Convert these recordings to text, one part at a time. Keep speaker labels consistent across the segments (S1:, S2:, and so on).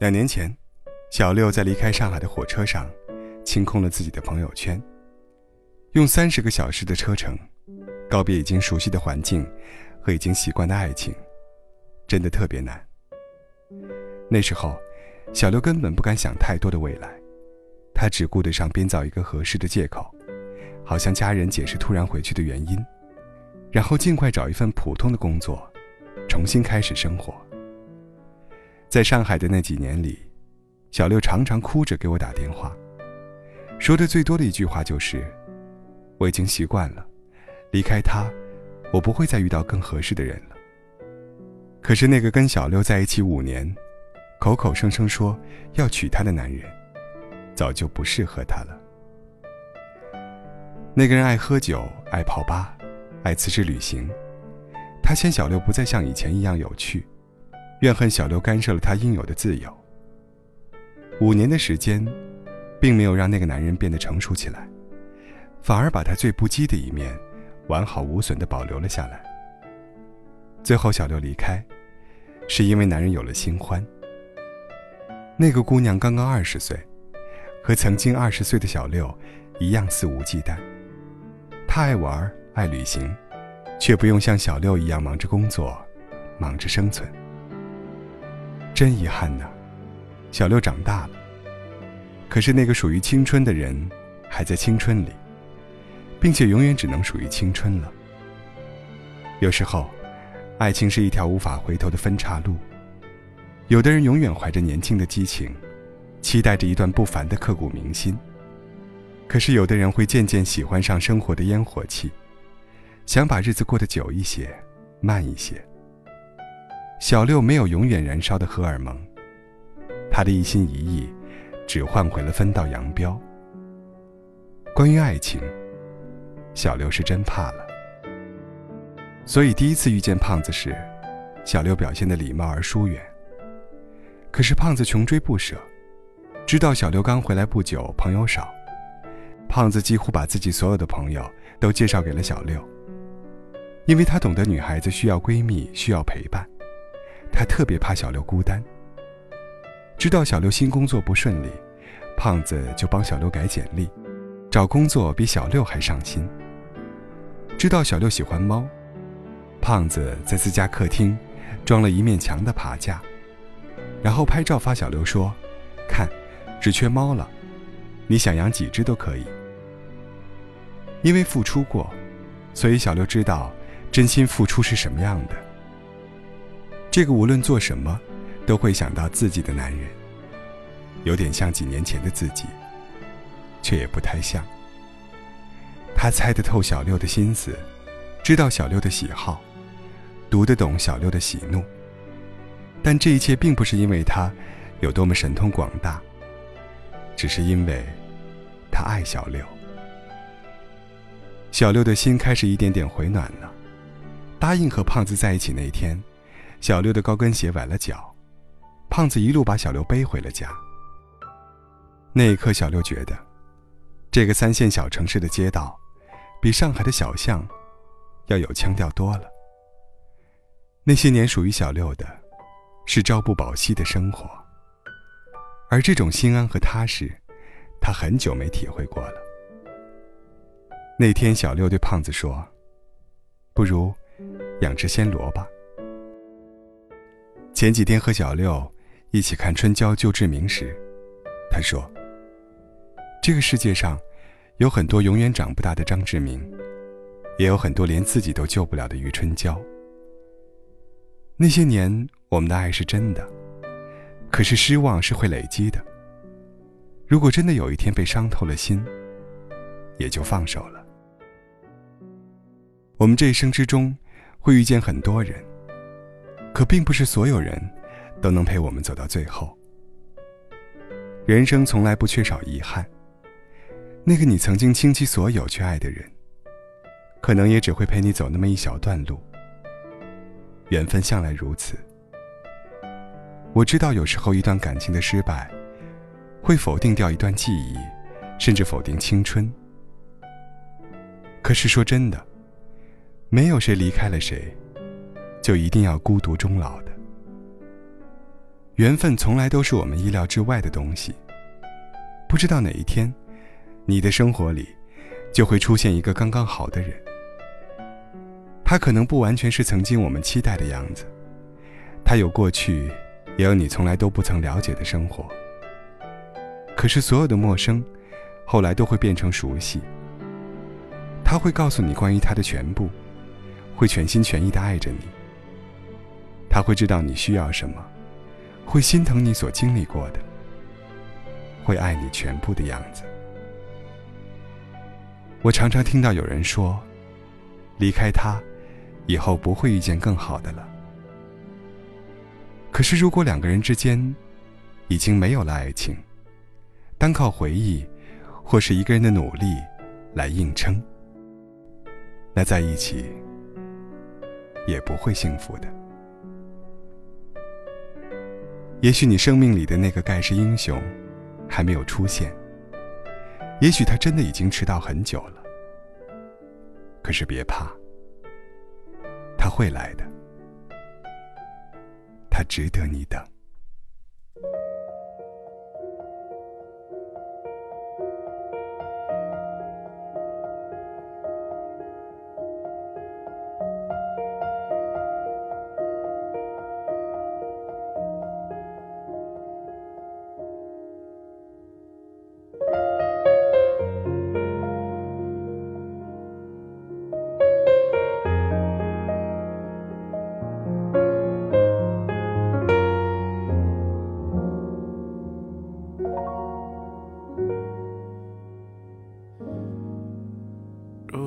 S1: 两年前，小六在离开上海的火车上，清空了自己的朋友圈，用三十个小时的车程，告别已经熟悉的环境和已经习惯的爱情，真的特别难。那时候，小六根本不敢想太多的未来，他只顾得上编造一个合适的借口，好向家人解释突然回去的原因，然后尽快找一份普通的工作，重新开始生活。在上海的那几年里，小六常常哭着给我打电话，说的最多的一句话就是：“我已经习惯了，离开他，我不会再遇到更合适的人了。”可是那个跟小六在一起五年，口口声声说要娶她的男人，早就不适合她了。那个人爱喝酒，爱泡吧，爱辞职旅行，他嫌小六不再像以前一样有趣。怨恨小六干涉了他应有的自由。五年的时间，并没有让那个男人变得成熟起来，反而把他最不羁的一面，完好无损地保留了下来。最后，小六离开，是因为男人有了新欢。那个姑娘刚刚二十岁，和曾经二十岁的小六一样肆无忌惮。她爱玩，爱旅行，却不用像小六一样忙着工作，忙着生存。真遗憾呐，小六长大了。可是那个属于青春的人，还在青春里，并且永远只能属于青春了。有时候，爱情是一条无法回头的分岔路。有的人永远怀着年轻的激情，期待着一段不凡的刻骨铭心。可是有的人会渐渐喜欢上生活的烟火气，想把日子过得久一些，慢一些。小六没有永远燃烧的荷尔蒙，他的一心一意，只换回了分道扬镳。关于爱情，小六是真怕了。所以第一次遇见胖子时，小六表现的礼貌而疏远。可是胖子穷追不舍，知道小六刚回来不久，朋友少，胖子几乎把自己所有的朋友都介绍给了小六，因为他懂得女孩子需要闺蜜，需要陪伴。他特别怕小六孤单。知道小六新工作不顺利，胖子就帮小六改简历，找工作比小六还上心。知道小六喜欢猫，胖子在自家客厅装了一面墙的爬架，然后拍照发小六说：“看，只缺猫了，你想养几只都可以。”因为付出过，所以小六知道真心付出是什么样的。这个无论做什么，都会想到自己的男人，有点像几年前的自己，却也不太像。他猜得透小六的心思，知道小六的喜好，读得懂小六的喜怒。但这一切并不是因为他有多么神通广大，只是因为他爱小六。小六的心开始一点点回暖了，答应和胖子在一起那天。小六的高跟鞋崴了脚，胖子一路把小六背回了家。那一刻，小六觉得，这个三线小城市的街道，比上海的小巷要有腔调多了。那些年属于小六的，是朝不保夕的生活，而这种心安和踏实，他很久没体会过了。那天，小六对胖子说：“不如养只鲜萝卜。”前几天和小六一起看春娇救志明时，他说：“这个世界上有很多永远长不大的张志明，也有很多连自己都救不了的余春娇。那些年我们的爱是真的，可是失望是会累积的。如果真的有一天被伤透了心，也就放手了。我们这一生之中会遇见很多人。”可并不是所有人都能陪我们走到最后。人生从来不缺少遗憾。那个你曾经倾其所有去爱的人，可能也只会陪你走那么一小段路。缘分向来如此。我知道有时候一段感情的失败，会否定掉一段记忆，甚至否定青春。可是说真的，没有谁离开了谁。就一定要孤独终老的。缘分从来都是我们意料之外的东西。不知道哪一天，你的生活里就会出现一个刚刚好的人。他可能不完全是曾经我们期待的样子，他有过去，也有你从来都不曾了解的生活。可是所有的陌生，后来都会变成熟悉。他会告诉你关于他的全部，会全心全意的爱着你。他会知道你需要什么，会心疼你所经历过的，会爱你全部的样子。我常常听到有人说，离开他。以后不会遇见更好的了。可是，如果两个人之间已经没有了爱情，单靠回忆或是一个人的努力来硬撑，那在一起也不会幸福的。也许你生命里的那个盖世英雄还没有出现，也许他真的已经迟到很久了。可是别怕。他会来的，他值得你等。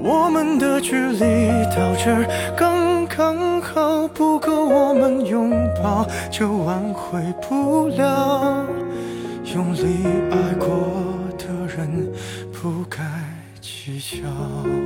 S2: 我们的距离到这儿刚刚好，不够我们拥抱，就挽回不了。用力爱过的人，不该计较。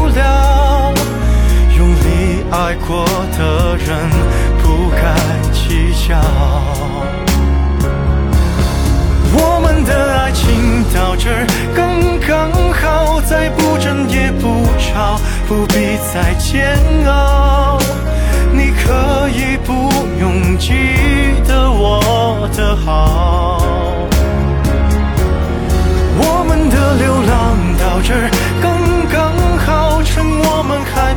S2: 爱过的人不该计较，我们的爱情到这儿刚刚好，再不争也不吵，不必再煎熬。你可以不用记得我的好，我们的流浪到这儿刚，